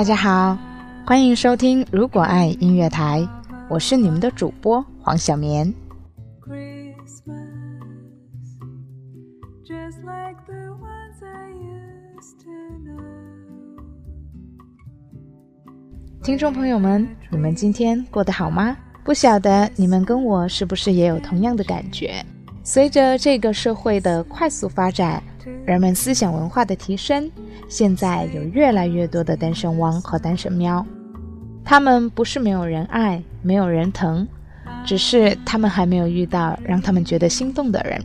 大家好，欢迎收听《如果爱音乐台》，我是你们的主播黄小棉。听众朋友们，你们今天过得好吗？不晓得你们跟我是不是也有同样的感觉？随着这个社会的快速发展，人们思想文化的提升，现在有越来越多的单身汪和单身喵。他们不是没有人爱，没有人疼，只是他们还没有遇到让他们觉得心动的人。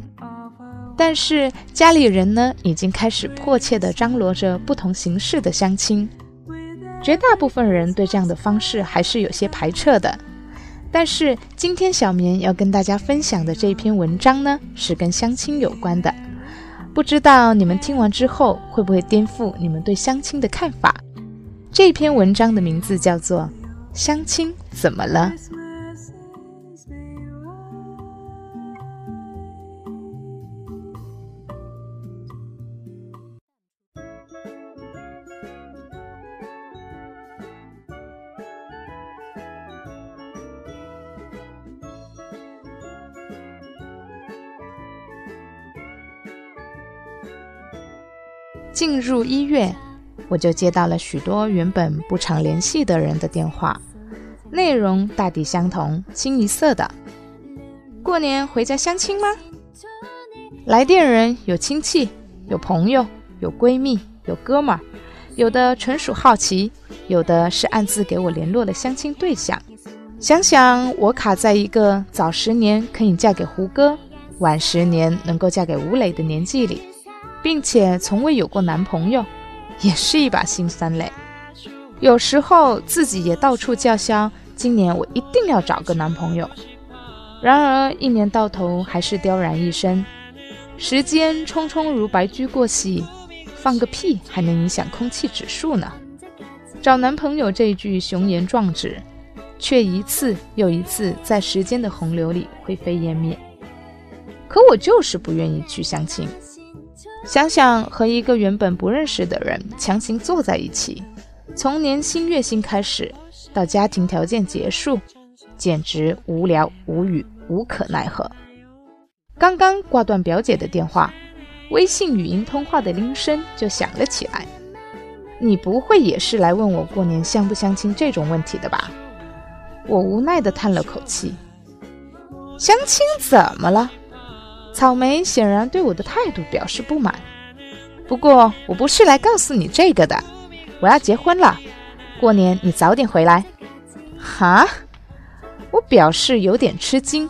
但是家里人呢，已经开始迫切地张罗着不同形式的相亲。绝大部分人对这样的方式还是有些排斥的。但是今天小棉要跟大家分享的这篇文章呢，是跟相亲有关的。不知道你们听完之后会不会颠覆你们对相亲的看法？这篇文章的名字叫做《相亲怎么了》。进入一月，我就接到了许多原本不常联系的人的电话，内容大抵相同，清一色的。过年回家相亲吗？来电人有亲戚，有朋友，有闺蜜，有哥们儿，有的纯属好奇，有的是暗自给我联络了相亲对象。想想我卡在一个早十年可以嫁给胡歌，晚十年能够嫁给吴磊的年纪里。并且从未有过男朋友，也是一把辛酸泪。有时候自己也到处叫嚣，今年我一定要找个男朋友。然而一年到头还是孑然一身，时间匆匆如白驹过隙，放个屁还能影响空气指数呢？找男朋友这句雄言壮志，却一次又一次在时间的洪流里灰飞烟灭。可我就是不愿意去相亲。想想和一个原本不认识的人强行坐在一起，从年薪月薪开始，到家庭条件结束，简直无聊无语无可奈何。刚刚挂断表姐的电话，微信语音通话的铃声就响了起来。你不会也是来问我过年相不相亲这种问题的吧？我无奈地叹了口气。相亲怎么了？草莓显然对我的态度表示不满，不过我不是来告诉你这个的，我要结婚了，过年你早点回来。哈，我表示有点吃惊。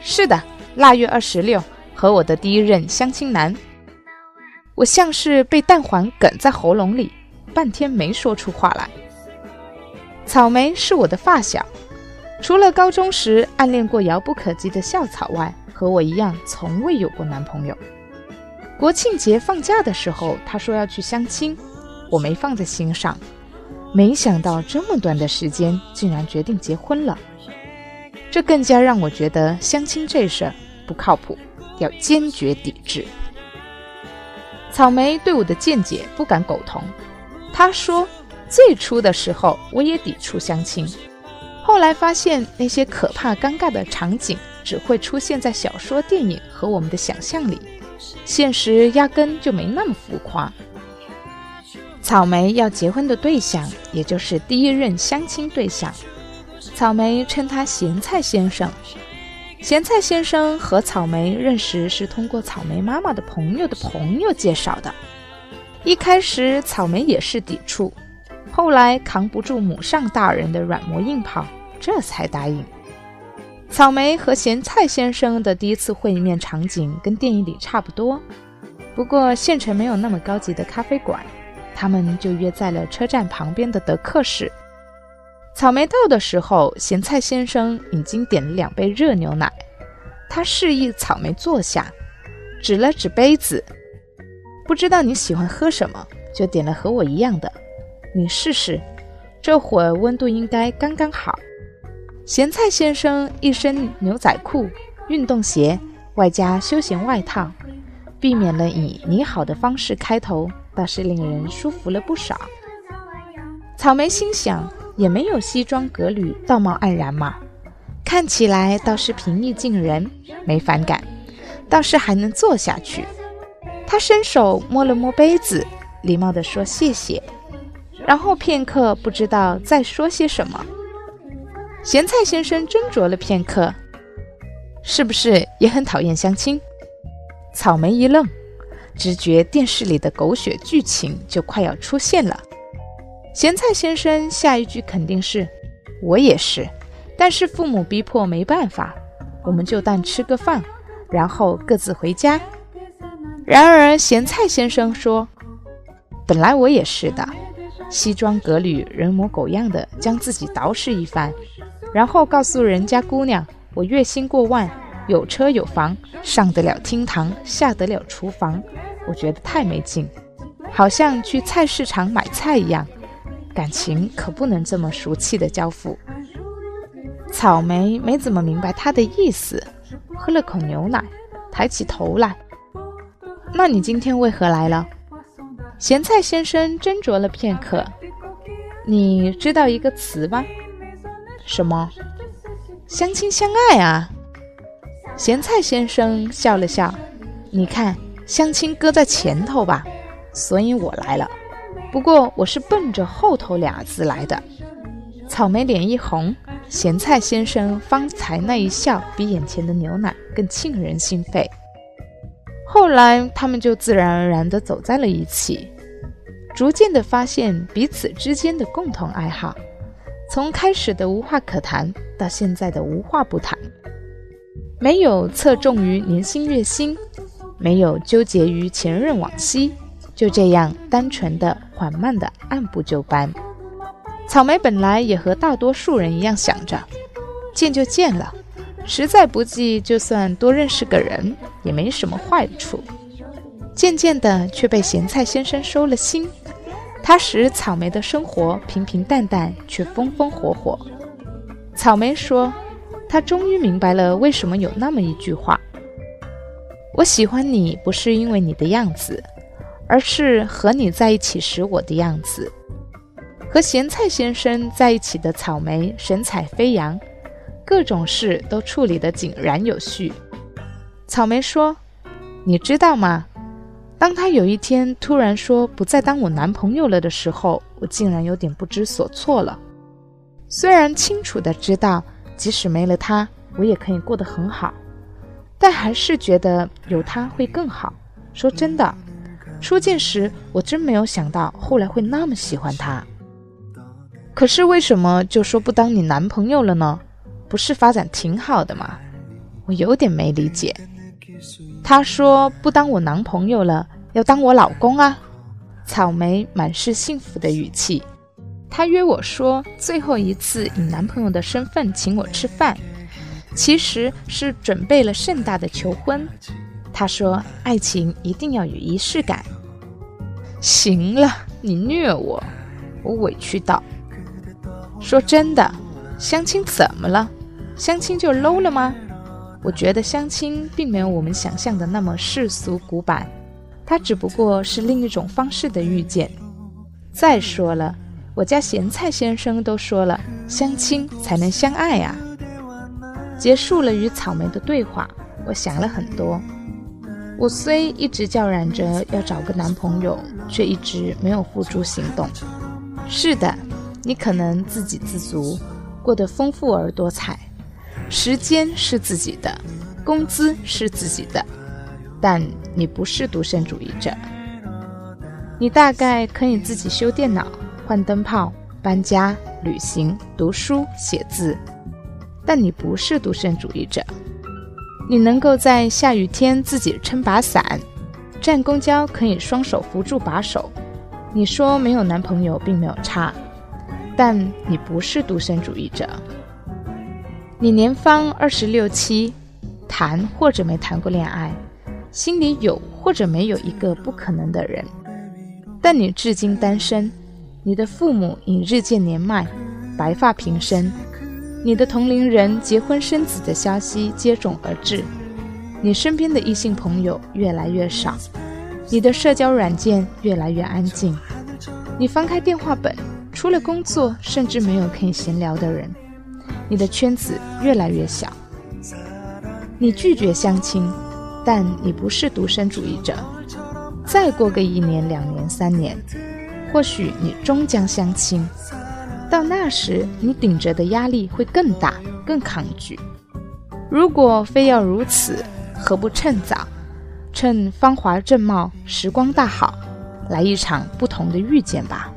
是的，腊月二十六和我的第一任相亲男。我像是被蛋黄梗在喉咙里，半天没说出话来。草莓是我的发小，除了高中时暗恋过遥不可及的校草外。和我一样，从未有过男朋友。国庆节放假的时候，他说要去相亲，我没放在心上。没想到这么短的时间，竟然决定结婚了。这更加让我觉得相亲这事儿不靠谱，要坚决抵制。草莓对我的见解不敢苟同，他说，最初的时候我也抵触相亲，后来发现那些可怕尴尬的场景。只会出现在小说、电影和我们的想象里，现实压根就没那么浮夸。草莓要结婚的对象，也就是第一任相亲对象，草莓称他咸菜先生。咸菜先生和草莓认识是通过草莓妈妈的朋友的朋友介绍的。一开始草莓也是抵触，后来扛不住母上大人的软磨硬泡，这才答应。草莓和咸菜先生的第一次会面场景跟电影里差不多，不过县城没有那么高级的咖啡馆，他们就约在了车站旁边的德克士。草莓到的时候，咸菜先生已经点了两杯热牛奶，他示意草莓坐下，指了指杯子，不知道你喜欢喝什么，就点了和我一样的，你试试，这会儿温度应该刚刚好。咸菜先生一身牛仔裤、运动鞋，外加休闲外套，避免了以“你好”的方式开头，倒是令人舒服了不少。草莓心想，也没有西装革履、道貌岸然嘛，看起来倒是平易近人，没反感，倒是还能坐下去。他伸手摸了摸杯子，礼貌地说谢谢，然后片刻不知道再说些什么。咸菜先生斟酌了片刻，是不是也很讨厌相亲？草莓一愣，直觉电视里的狗血剧情就快要出现了。咸菜先生下一句肯定是：“我也是，但是父母逼迫没办法，我们就当吃个饭，然后各自回家。”然而咸菜先生说：“本来我也是的，西装革履、人模狗样的将自己捯饬一番。”然后告诉人家姑娘，我月薪过万，有车有房，上得了厅堂，下得了厨房。我觉得太没劲，好像去菜市场买菜一样。感情可不能这么俗气的交付。草莓没怎么明白他的意思，喝了口牛奶，抬起头来。那你今天为何来了？咸菜先生斟酌了片刻，你知道一个词吗？什么？相亲相爱啊！咸菜先生笑了笑。你看，相亲搁在前头吧，所以我来了。不过我是奔着后头俩字来的。草莓脸一红，咸菜先生方才那一笑，比眼前的牛奶更沁人心肺。后来他们就自然而然地走在了一起，逐渐地发现彼此之间的共同爱好。从开始的无话可谈到现在的无话不谈，没有侧重于年薪月薪，没有纠结于前任往昔，就这样单纯的、缓慢的按部就班。草莓本来也和大多数人一样想着，见就见了，实在不济，就算多认识个人也没什么坏处。渐渐的，却被咸菜先生收了心。他使草莓的生活平平淡淡，却风风火火。草莓说：“他终于明白了为什么有那么一句话：我喜欢你不是因为你的样子，而是和你在一起时我的样子。”和咸菜先生在一起的草莓神采飞扬，各种事都处理得井然有序。草莓说：“你知道吗？”当他有一天突然说不再当我男朋友了的时候，我竟然有点不知所措了。虽然清楚的知道，即使没了他，我也可以过得很好，但还是觉得有他会更好。说真的，初见时我真没有想到后来会那么喜欢他。可是为什么就说不当你男朋友了呢？不是发展挺好的吗？我有点没理解。他说不当我男朋友了，要当我老公啊！草莓满是幸福的语气。他约我说最后一次以男朋友的身份请我吃饭，其实是准备了盛大的求婚。他说爱情一定要有仪式感。行了，你虐我，我委屈道。说真的，相亲怎么了？相亲就 low 了吗？我觉得相亲并没有我们想象的那么世俗古板，它只不过是另一种方式的遇见。再说了，我家咸菜先生都说了，相亲才能相爱啊。结束了与草莓的对话，我想了很多。我虽一直叫嚷着要找个男朋友，却一直没有付诸行动。是的，你可能自给自足，过得丰富而多彩。时间是自己的，工资是自己的，但你不是独身主义者。你大概可以自己修电脑、换灯泡、搬家、旅行、读书、写字，但你不是独身主义者。你能够在下雨天自己撑把伞，站公交可以双手扶住把手。你说没有男朋友并没有差，但你不是独身主义者。你年方二十六七，谈或者没谈过恋爱，心里有或者没有一个不可能的人，但你至今单身，你的父母已日渐年迈，白发平生，你的同龄人结婚生子的消息接踵而至，你身边的异性朋友越来越少，你的社交软件越来越安静，你翻开电话本，除了工作，甚至没有可以闲聊的人。你的圈子越来越小。你拒绝相亲，但你不是独身主义者。再过个一年、两年、三年，或许你终将相亲。到那时，你顶着的压力会更大、更抗拒。如果非要如此，何不趁早，趁芳华正茂、时光大好，来一场不同的遇见吧？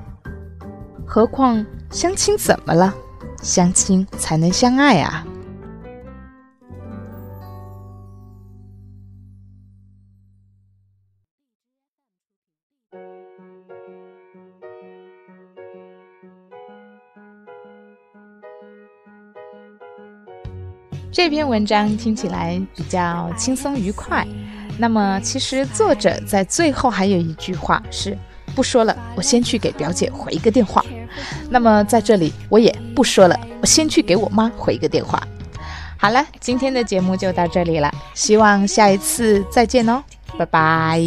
何况相亲怎么了？相亲才能相爱啊！这篇文章听起来比较轻松愉快，那么其实作者在最后还有一句话是：不说了，我先去给表姐回一个电话。那么在这里我也不说了，我先去给我妈回一个电话。好了，今天的节目就到这里了，希望下一次再见哦，拜拜。